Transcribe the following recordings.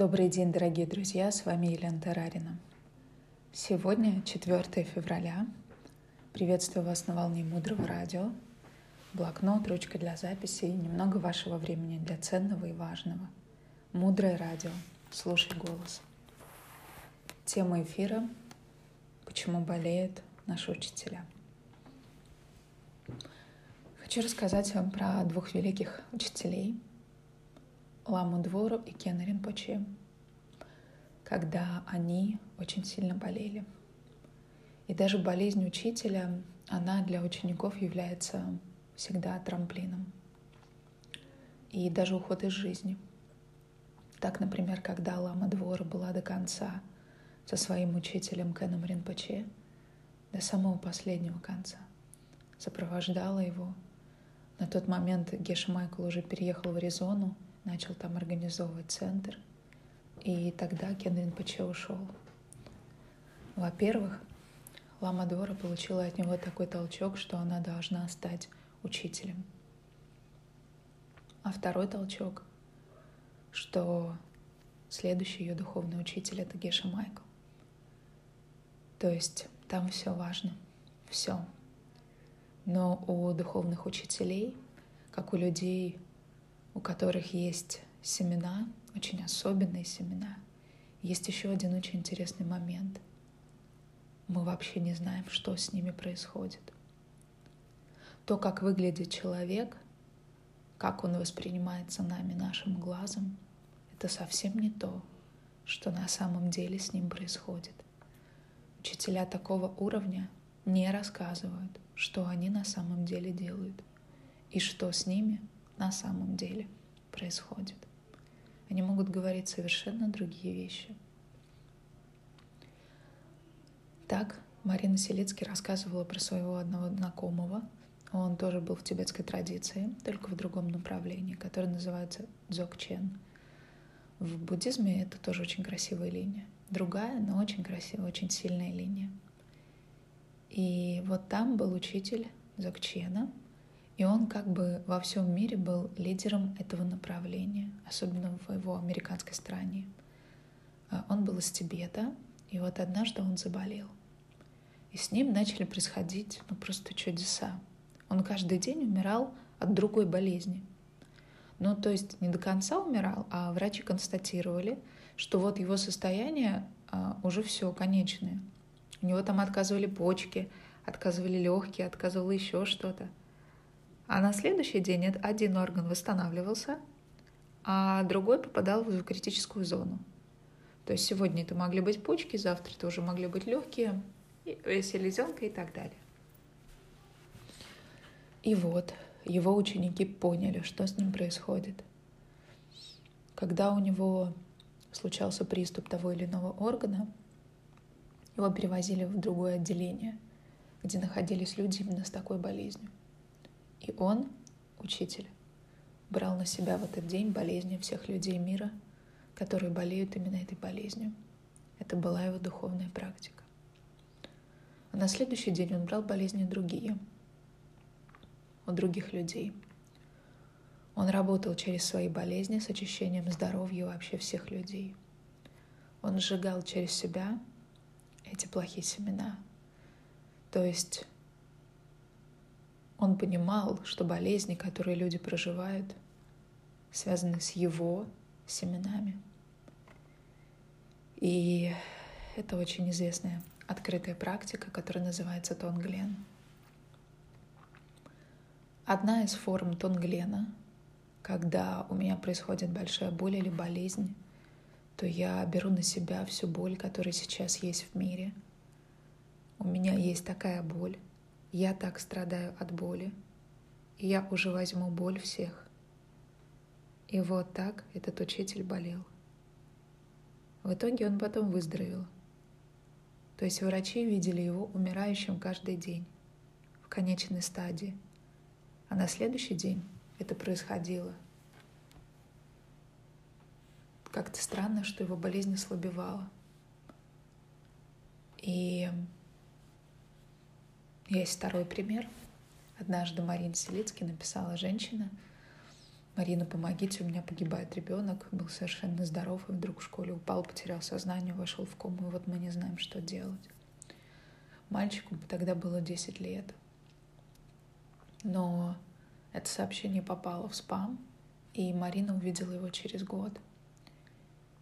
Добрый день, дорогие друзья, с вами Елена Тарарина. Сегодня 4 февраля. Приветствую вас на волне Мудрого Радио. Блокнот, ручка для записи и немного вашего времени для ценного и важного. Мудрое радио. Слушай голос. Тема эфира «Почему болеют наши учителя». Хочу рассказать вам про двух великих учителей – Ламу Двору и Кена Ринпоче, когда они очень сильно болели. И даже болезнь учителя, она для учеников является всегда трамплином. И даже уход из жизни. Так, например, когда Лама Двора была до конца со своим учителем Кеном Ринпоче, до самого последнего конца, сопровождала его. На тот момент Геша Майкл уже переехал в Аризону, начал там организовывать центр. И тогда Кен Ринпоче ушел. Во-первых, Лама Дора получила от него такой толчок, что она должна стать учителем. А второй толчок, что следующий ее духовный учитель — это Геша Майкл. То есть там все важно, все. Но у духовных учителей, как у людей, у которых есть семена, очень особенные семена. Есть еще один очень интересный момент. Мы вообще не знаем, что с ними происходит. То, как выглядит человек, как он воспринимается нами, нашим глазом, это совсем не то, что на самом деле с ним происходит. Учителя такого уровня не рассказывают, что они на самом деле делают и что с ними на самом деле происходит. Они могут говорить совершенно другие вещи. Так Марина Селицкий рассказывала про своего одного знакомого. Он тоже был в тибетской традиции, только в другом направлении, которое называется дзокчен. В буддизме это тоже очень красивая линия. Другая, но очень красивая, очень сильная линия. И вот там был учитель дзокчена, и он как бы во всем мире был лидером этого направления, особенно в его американской стране. А, он был из Тибета, и вот однажды он заболел. И с ним начали происходить ну, просто чудеса. Он каждый день умирал от другой болезни. Ну, то есть не до конца умирал, а врачи констатировали, что вот его состояние а, уже все конечное. У него там отказывали почки, отказывали легкие, отказывало еще что-то. А на следующий день один орган восстанавливался, а другой попадал в критическую зону. То есть сегодня это могли быть почки, завтра это уже могли быть легкие, э, селезенка и так далее. И вот его ученики поняли, что с ним происходит. Когда у него случался приступ того или иного органа, его перевозили в другое отделение, где находились люди именно с такой болезнью. И он, учитель, брал на себя в этот день болезни всех людей мира, которые болеют именно этой болезнью. Это была его духовная практика. А на следующий день он брал болезни другие, у других людей. Он работал через свои болезни с очищением здоровья вообще всех людей. Он сжигал через себя эти плохие семена. То есть он понимал, что болезни, которые люди проживают, связаны с его семенами. И это очень известная открытая практика, которая называется тонглен. Одна из форм тонглена, когда у меня происходит большая боль или болезнь, то я беру на себя всю боль, которая сейчас есть в мире. У меня есть такая боль, я так страдаю от боли, и я уже возьму боль всех. И вот так этот учитель болел. В итоге он потом выздоровел. То есть врачи видели его умирающим каждый день, в конечной стадии. А на следующий день это происходило. Как-то странно, что его болезнь ослабевала. И есть второй пример. Однажды Марина Селицкий написала женщина, Марина, помогите, у меня погибает ребенок, был совершенно здоров, и вдруг в школе упал, потерял сознание, вошел в кому, и вот мы не знаем, что делать. Мальчику тогда было 10 лет. Но это сообщение попало в спам, и Марина увидела его через год.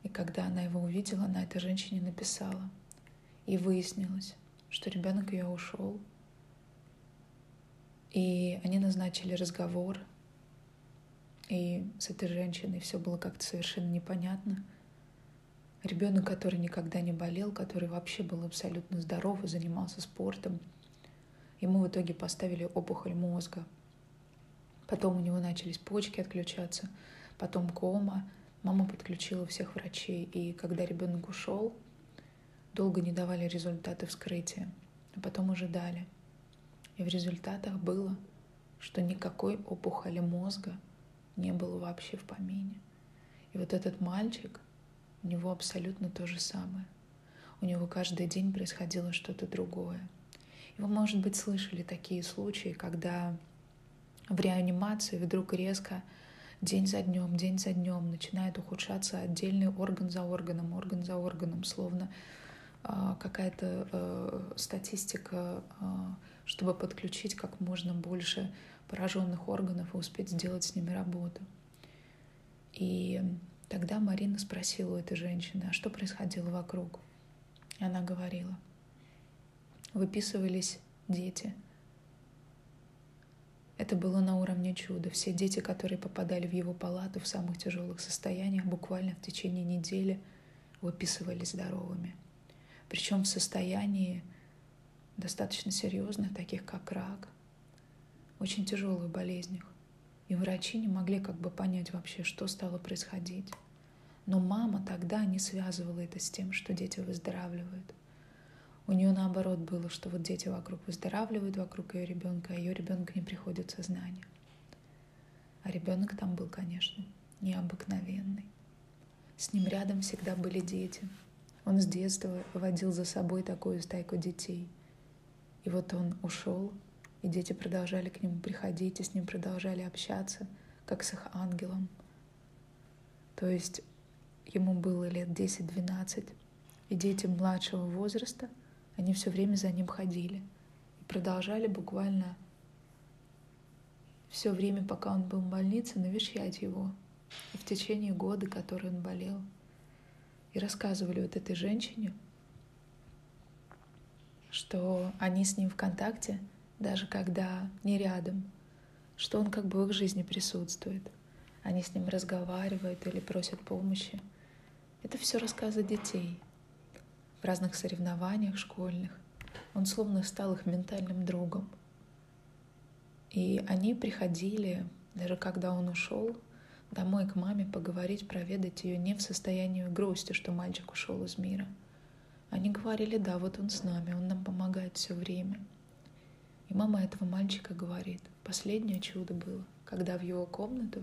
И когда она его увидела, она этой женщине написала. И выяснилось, что ребенок ее ушел. И они назначили разговор. И с этой женщиной все было как-то совершенно непонятно. Ребенок, который никогда не болел, который вообще был абсолютно здоров и занимался спортом, ему в итоге поставили опухоль мозга — Потом у него начались почки отключаться, потом кома. Мама подключила всех врачей, и когда ребенок ушел, долго не давали результаты вскрытия, а потом уже дали. И в результатах было, что никакой опухоли мозга не было вообще в помине. И вот этот мальчик, у него абсолютно то же самое. У него каждый день происходило что-то другое. И вы, может быть, слышали такие случаи, когда в реанимации вдруг резко день за днем, день за днем начинает ухудшаться отдельный орган за органом, орган за органом, словно какая-то э, статистика, э, чтобы подключить как можно больше пораженных органов и успеть сделать с ними работу. И тогда Марина спросила у этой женщины, а что происходило вокруг? И она говорила, выписывались дети — это было на уровне чуда. Все дети, которые попадали в его палату в самых тяжелых состояниях, буквально в течение недели выписывались здоровыми. Причем в состоянии достаточно серьезных, таких как рак, очень тяжелых болезнях. И врачи не могли как бы понять вообще, что стало происходить. Но мама тогда не связывала это с тем, что дети выздоравливают. У нее наоборот было, что вот дети вокруг выздоравливают, вокруг ее ребенка, а ее ребенка не приходит в сознание. А ребенок там был, конечно, необыкновенный. С ним рядом всегда были дети. Он с детства водил за собой такую стайку детей. И вот он ушел, и дети продолжали к нему приходить, и с ним продолжали общаться, как с их ангелом. То есть ему было лет 10-12, и дети младшего возраста — они все время за ним ходили и продолжали буквально все время, пока он был в больнице, навещать его. И в течение года, который он болел. Рассказывали вот этой женщине, что они с ним в контакте, даже когда не рядом, что он как бы в их жизни присутствует. Они с ним разговаривают или просят помощи. Это все рассказы детей в разных соревнованиях школьных. Он словно стал их ментальным другом. И они приходили, даже когда он ушел, домой к маме поговорить, проведать ее не в состоянии грусти, что мальчик ушел из мира. Они говорили, да, вот он с нами, он нам помогает все время. И мама этого мальчика говорит, последнее чудо было, когда в его комнату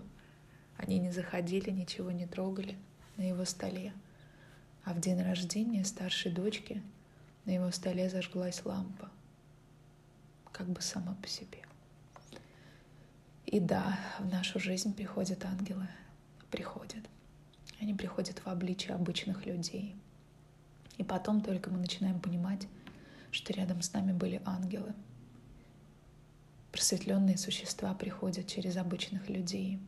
они не заходили, ничего не трогали на его столе, а в день рождения старшей дочки на его столе зажглась лампа, как бы сама по себе. И да, в нашу жизнь приходят ангелы, приходят. Они приходят в обличие обычных людей. И потом только мы начинаем понимать, что рядом с нами были ангелы. Просветленные существа приходят через обычных людей.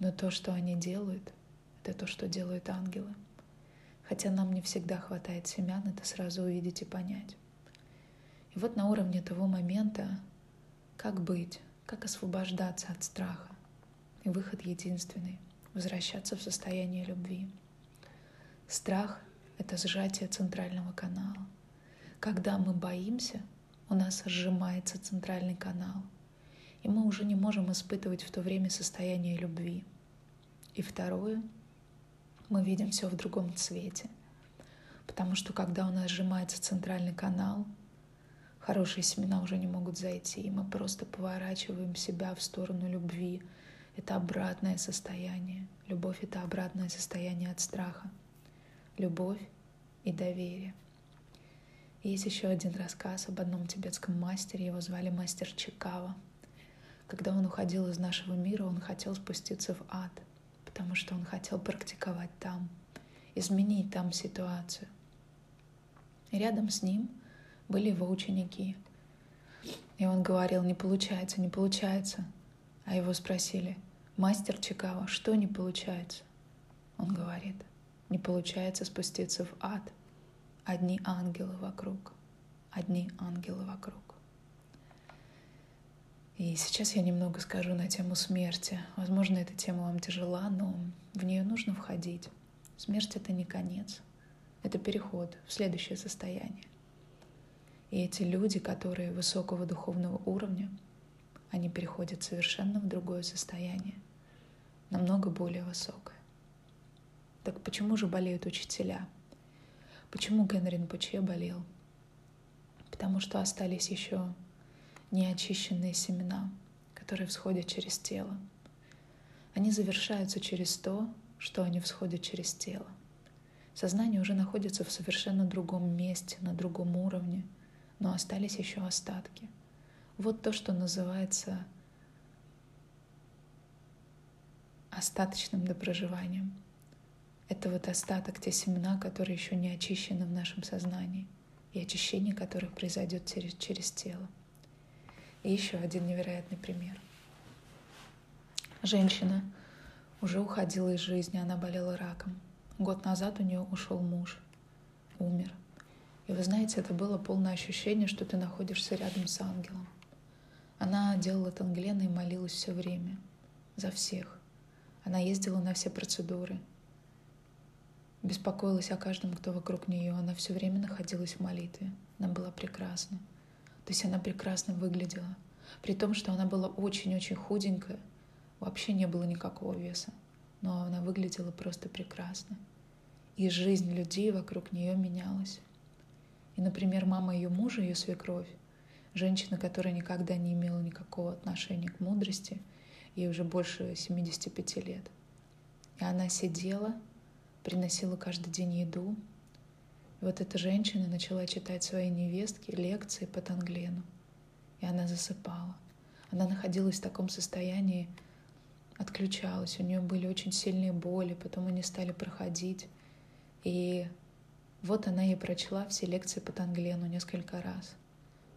Но то, что они делают, это то, что делают ангелы. Хотя нам не всегда хватает семян это сразу увидеть и понять. И вот на уровне того момента, как быть, как освобождаться от страха. И выход единственный — возвращаться в состояние любви. Страх — это сжатие центрального канала. Когда мы боимся, у нас сжимается центральный канал, и мы уже не можем испытывать в то время состояние любви. И второе — мы видим все в другом цвете. Потому что когда у нас сжимается центральный канал, хорошие семена уже не могут зайти, и мы просто поворачиваем себя в сторону любви. Это обратное состояние. Любовь — это обратное состояние от страха. Любовь и доверие. Есть еще один рассказ об одном тибетском мастере, его звали мастер Чикава, Когда он уходил из нашего мира, он хотел спуститься в ад, потому что он хотел практиковать там, изменить там ситуацию. И рядом с ним были его ученики. И он говорил, не получается, не получается. А его спросили, мастер Чикаго, что не получается? Он говорит, не получается спуститься в ад. Одни ангелы вокруг, одни ангелы вокруг. И сейчас я немного скажу на тему смерти. Возможно, эта тема вам тяжела, но в нее нужно входить. Смерть — это не конец, это переход в следующее состояние. И эти люди, которые высокого духовного уровня, они переходят совершенно в другое состояние, намного более высокое. Так почему же болеют учителя? Почему Генрин Пуче болел? Потому что остались еще неочищенные семена, которые всходят через тело. Они завершаются через то, что они всходят через тело. Сознание уже находится в совершенно другом месте, на другом уровне, но остались еще остатки. Вот то, что называется остаточным допроживанием. Это вот остаток, те семена, которые еще не очищены в нашем сознании, и очищение которых произойдет через, через тело. И еще один невероятный пример. Женщина уже уходила из жизни, она болела раком. Год назад у нее ушел муж, умер. И вы знаете, это было полное ощущение, что ты находишься рядом с ангелом. Она делала танглены и молилась все время. За всех. Она ездила на все процедуры. Беспокоилась о каждом, кто вокруг нее. Она все время находилась в молитве. Она была прекрасна. То есть она прекрасно выглядела. При том, что она была очень-очень худенькая, вообще не было никакого веса. Но она выглядела просто прекрасно. И жизнь людей вокруг нее менялась. И, например, мама ее мужа, ее свекровь, женщина, которая никогда не имела никакого отношения к мудрости, ей уже больше 75 лет. И она сидела, приносила каждый день еду, вот эта женщина начала читать своей невестке лекции по Танглену. И она засыпала. Она находилась в таком состоянии, отключалась. У нее были очень сильные боли, потом они стали проходить. И вот она ей прочла все лекции по Танглену несколько раз.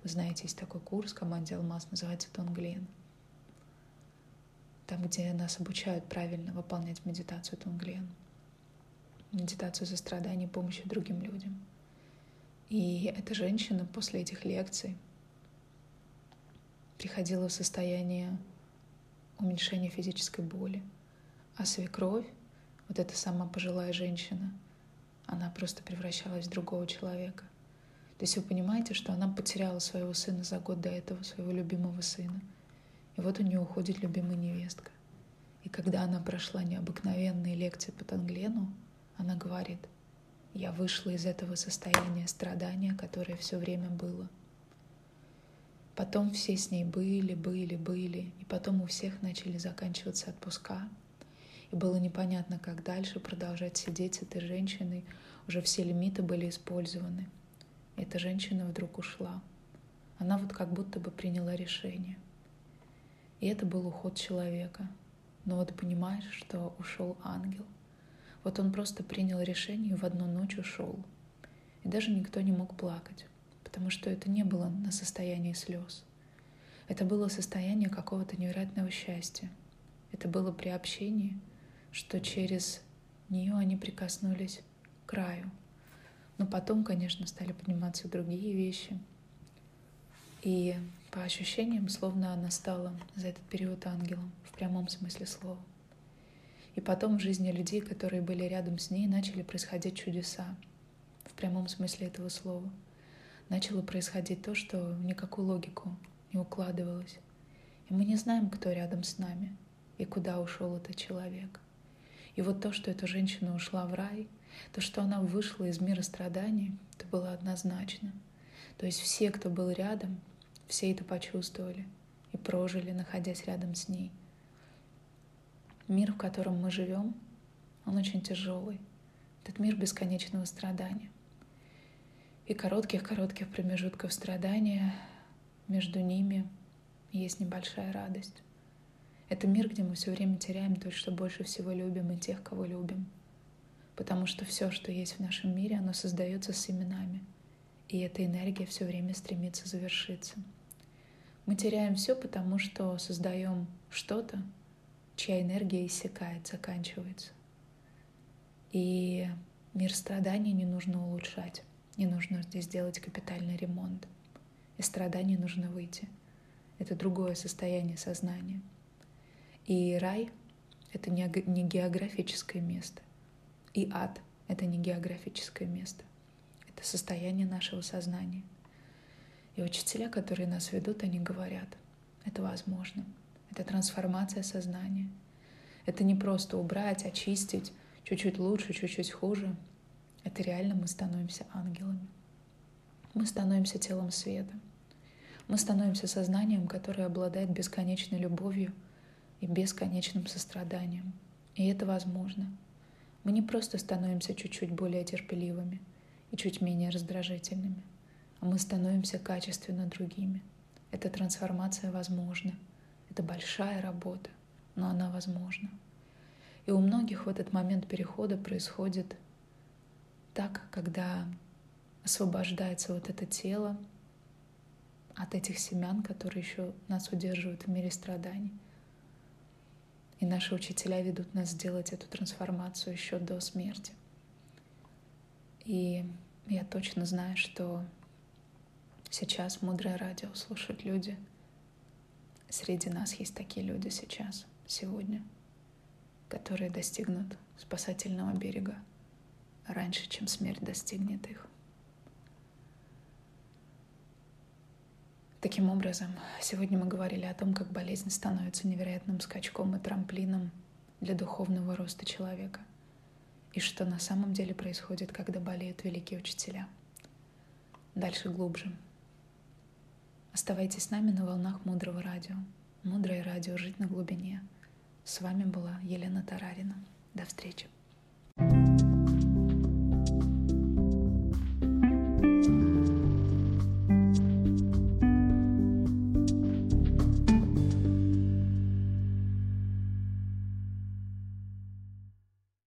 Вы знаете, есть такой курс команде «Алмаз», называется «Тонглен». Там, где нас обучают правильно выполнять медитацию Тонглен медитацию сострадания, помощи другим людям. И эта женщина после этих лекций приходила в состояние уменьшения физической боли. А свекровь, вот эта сама пожилая женщина, она просто превращалась в другого человека. То есть вы понимаете, что она потеряла своего сына за год до этого, своего любимого сына. И вот у нее уходит любимая невестка. И когда она прошла необыкновенные лекции по Танглену, она говорит, я вышла из этого состояния страдания, которое все время было. Потом все с ней были, были, были, и потом у всех начали заканчиваться отпуска. И было непонятно, как дальше продолжать сидеть с этой женщиной. Уже все лимиты были использованы. Эта женщина вдруг ушла. Она вот как будто бы приняла решение. И это был уход человека. Но вот понимаешь, что ушел ангел. Вот он просто принял решение и в одну ночь ушел. И даже никто не мог плакать, потому что это не было на состоянии слез. Это было состояние какого-то невероятного счастья. Это было приобщение, что через нее они прикоснулись к краю. Но потом, конечно, стали подниматься другие вещи. И по ощущениям, словно она стала за этот период ангелом, в прямом смысле слова. И потом в жизни людей, которые были рядом с ней, начали происходить чудеса. В прямом смысле этого слова. Начало происходить то, что в никакую логику не укладывалось. И мы не знаем, кто рядом с нами и куда ушел этот человек. И вот то, что эта женщина ушла в рай, то, что она вышла из мира страданий, это было однозначно. То есть все, кто был рядом, все это почувствовали и прожили, находясь рядом с ней — Мир, в котором мы живем, он очень тяжелый. Этот мир бесконечного страдания. И коротких-коротких промежутков страдания между ними есть небольшая радость. Это мир, где мы все время теряем то, что больше всего любим, и тех, кого любим. Потому что все, что есть в нашем мире, оно создается с именами. И эта энергия все время стремится завершиться. Мы теряем все, потому что создаем что-то, чья энергия иссякает, заканчивается. И мир страданий не нужно улучшать, не нужно здесь делать капитальный ремонт. Из страданий нужно выйти. Это другое состояние сознания. И рай — это не географическое место. И ад — это не географическое место. Это состояние нашего сознания. И учителя, которые нас ведут, они говорят, это возможно. Это трансформация сознания. Это не просто убрать, очистить, чуть-чуть лучше, чуть-чуть хуже. Это реально мы становимся ангелами. Мы становимся телом света. Мы становимся сознанием, которое обладает бесконечной любовью и бесконечным состраданием. И это возможно. Мы не просто становимся чуть-чуть более терпеливыми и чуть менее раздражительными, а мы становимся качественно другими. Эта трансформация возможна. Это большая работа, но она возможна. И у многих в этот момент перехода происходит так, когда освобождается вот это тело от этих семян, которые еще нас удерживают в мире страданий. И наши учителя ведут нас сделать эту трансформацию еще до смерти. И я точно знаю, что сейчас мудрое радио слушают люди. Среди нас есть такие люди сейчас, сегодня, которые достигнут спасательного берега раньше, чем смерть достигнет их. Таким образом, сегодня мы говорили о том, как болезнь становится невероятным скачком и трамплином для духовного роста человека, и что на самом деле происходит, когда болеют великие учителя. Дальше глубже. Оставайтесь с нами на волнах Мудрого радио. Мудрое радио «Жить на глубине». С вами была Елена Тарарина. До встречи.